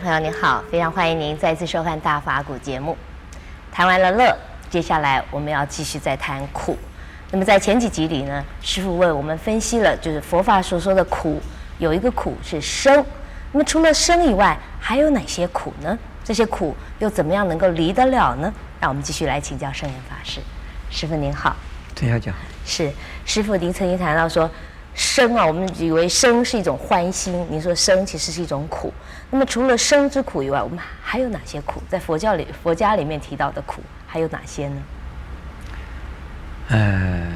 朋友，您好，非常欢迎您再次收看《大法古》节目。谈完了乐，接下来我们要继续再谈苦。那么在前几集里呢，师父为我们分析了，就是佛法所说的苦，有一个苦是生。那么除了生以外，还有哪些苦呢？这些苦又怎么样能够离得了呢？让我们继续来请教圣严法师。师父您好，陈小姐好。是师父，您曾经谈到说。生啊，我们以为生是一种欢欣。你说生其实是一种苦。那么除了生之苦以外，我们还有哪些苦？在佛教里，佛家里面提到的苦还有哪些呢？呃，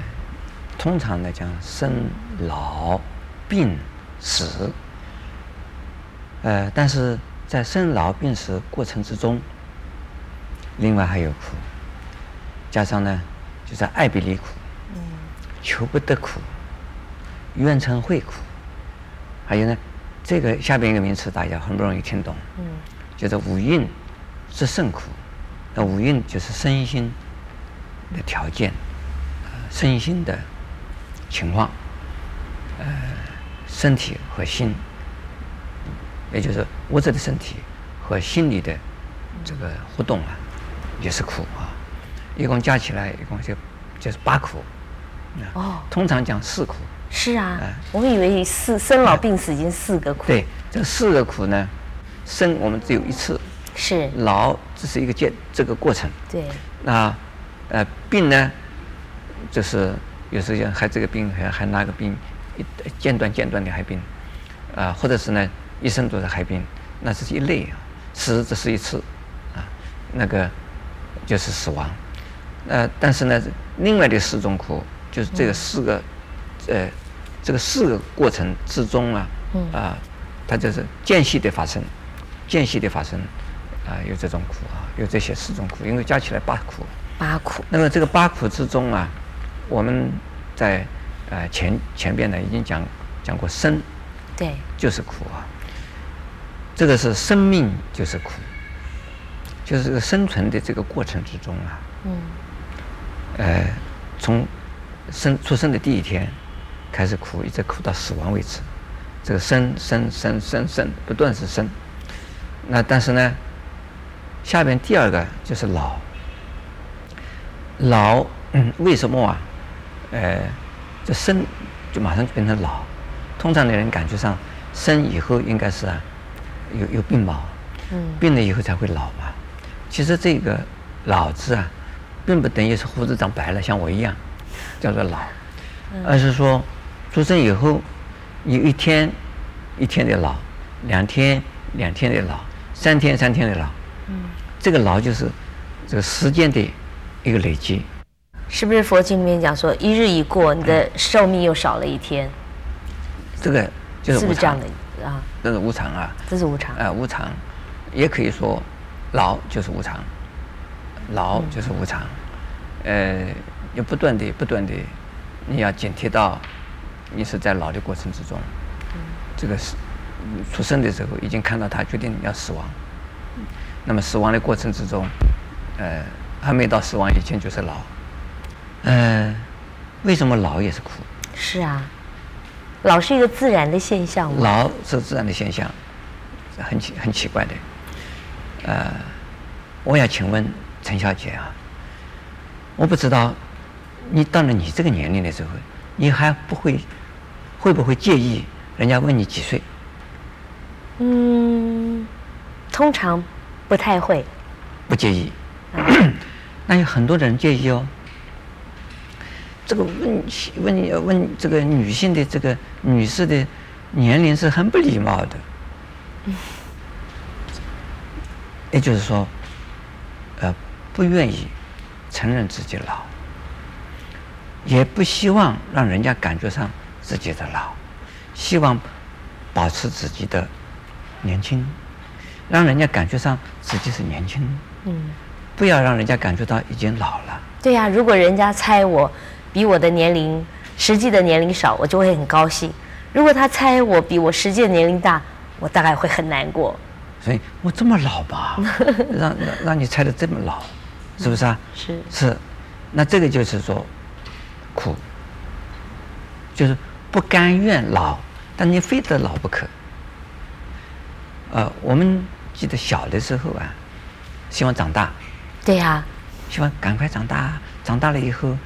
通常来讲，生老病死。呃，但是在生老病死过程之中，另外还有苦，加上呢，就是爱别离苦，嗯，求不得苦。怨憎会苦，还有呢，这个下边一个名词大家很不容易听懂，嗯，就是五蕴之胜苦。那五蕴就是身心的条件，呃，身心的情况，呃，身体和心，也就是物质的身体和心理的这个互动啊，也是苦啊。一共加起来一共就就是八苦，哦，通常讲四苦。是啊，我们以为四生老病死已经四个苦。对，这四个苦呢，生我们只有一次，是老只是一个阶这个过程。对，那呃病呢，就是有时候还这个病还还那个病，一间断间断的还病，啊、呃，或者是呢一生都在还病，那是一类啊。死只是一次，啊，那个就是死亡。呃，但是呢，另外的四种苦就是这个四个，嗯、呃。这个四个过程之中啊，啊，它就是间隙的发生，间隙的发生，啊，有这种苦啊，有这些四种苦，因为加起来八苦。八苦。那么这个八苦之中啊，我们在呃前前边呢已经讲讲过生，对，就是苦啊。这个是生命就是苦，就是这个生存的这个过程之中啊，嗯，呃，从生出生的第一天。开始苦，一直苦到死亡为止，这个生生生生生不断是生。那但是呢，下边第二个就是老。老，嗯，为什么啊？呃，这生就马上就变成老。通常的人感觉上，生以后应该是啊，有有病毛，嗯，病了以后才会老嘛。其实这个老字啊，并不等于是胡子长白了，像我一样，叫做老，而是说。出生以后，有一天一天的老，两天两天的老，三天三天的老。嗯，这个老就是这个时间的一个累积。是不是佛经里面讲说，一日一过，你的寿命又少了一天？这个就是是不是这样的啊？这是无常啊。这是无常。啊，无常，也可以说，老就是无常，老就是无常。呃，要不断的不断的，你要警惕到。你是在老的过程之中，这个是出生的时候已经看到他决定要死亡，那么死亡的过程之中，呃，还没到死亡以前就是老，呃，为什么老也是苦？是啊，老是一个自然的现象吗？老是自然的现象，很奇很奇怪的，呃，我想请问陈小姐啊，我不知道你到了你这个年龄的时候，你还不会。会不会介意人家问你几岁？嗯，通常不太会。不介意。那有很多人介意哦。这个问问问这个女性的这个女士的年龄是很不礼貌的。嗯 也就是说，呃，不愿意承认自己老，也不希望让人家感觉上。自己的老，希望保持自己的年轻，让人家感觉上自己是年轻。嗯，不要让人家感觉到已经老了。对呀，如果人家猜我比我的年龄实际的年龄少，我就会很高兴；如果他猜我比我实际的年龄大，我大概会很难过。所以我这么老吧，让让让你猜的这么老，是不是啊？是是，那这个就是说苦，就是。不甘愿老，但你非得老不可。呃，我们记得小的时候啊，希望长大。对呀、啊。希望赶快长大，长大了以后，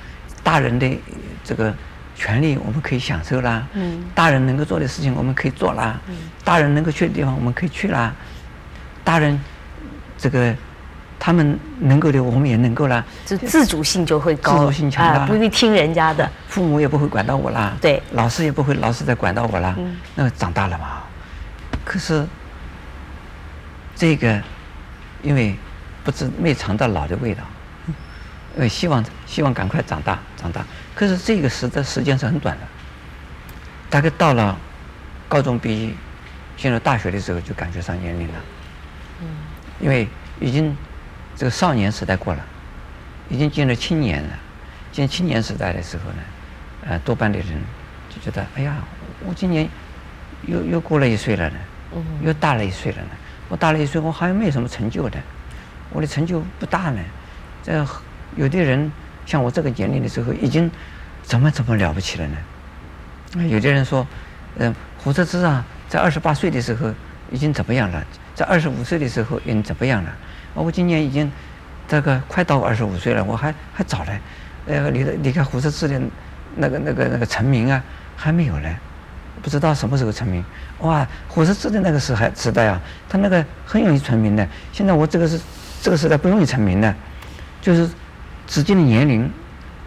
大人的这个权利我们可以享受啦。嗯。大人能够做的事情我们可以做啦。嗯。大人能够去的地方我们可以去啦。大人，这个他们能够的我们也能够啦。就自主性就会高。自主性强大、啊，不必听人家的。父母也不会管到我啦。对。老师也不会老是在管到我啦。嗯。那长大了嘛。可是，这个，因为不知没尝到老的味道。因为希望希望赶快长大长大，可是这个时的时间是很短的，大概到了高中毕业，进入大学的时候就感觉上年龄了。嗯，因为已经这个少年时代过了，已经进入青年了。进青年时代的时候呢，呃，多半的人就觉得，哎呀，我今年又又过了一岁了呢，又大了一岁了呢。我大了一岁，我好像没有什么成就的，我的成就不大呢，这。有的人像我这个年龄的时候，已经怎么怎么了不起了呢？有的人说，嗯，胡适之啊，在二十八岁的时候已经怎么样了？在二十五岁的时候已经怎么样了？我今年已经这个快到二十五岁了，我还还早呢。呃，离离开胡适之的那个那个那个成名啊，还没有呢，不知道什么时候成名。哇，胡适之的那个时还时代啊，他那个很容易成名的。现在我这个是这个时代不容易成名的，就是。自己的年龄，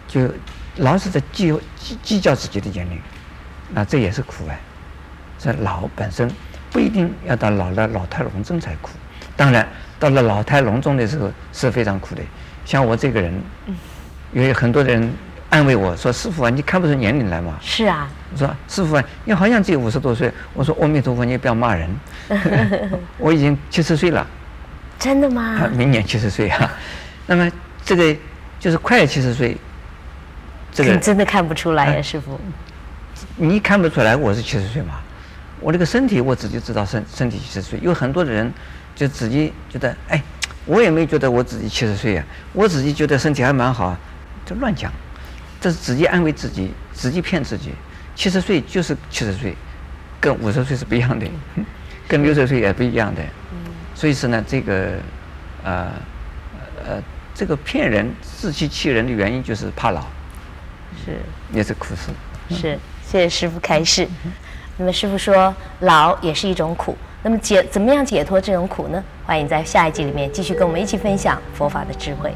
就老是在计计计较自己的年龄，那这也是苦哎。这老本身不一定要到老了老态龙钟才苦，当然到了老态龙钟的时候是非常苦的。像我这个人，有很多人安慰我说：“师傅啊，你看不出年龄来吗？”是啊。我说：“师傅啊，你好像只有五十多岁。”我说：“阿弥陀佛，你不要骂人，我已经七十岁了。”真的吗？明年七十岁啊。那么这个。就是快七十岁，这个真的看不出来呀，师傅。你看不出来我是七十岁吗？我这个身体我自己知道身身体七十岁。有很多的人就自己觉得，哎，我也没觉得我自己七十岁呀，我自己觉得身体还蛮好啊，就乱讲，这是自己安慰自己，自己骗自己。七十岁就是七十岁，跟五十岁是不一样的，跟六十岁也不一样的。所以说呢，这个，呃，呃。这个骗人、自欺欺人的原因就是怕老，是也是苦事。是，谢谢师傅开示。那么师傅说，老也是一种苦。那么解怎么样解脱这种苦呢？欢迎在下一集里面继续跟我们一起分享佛法的智慧。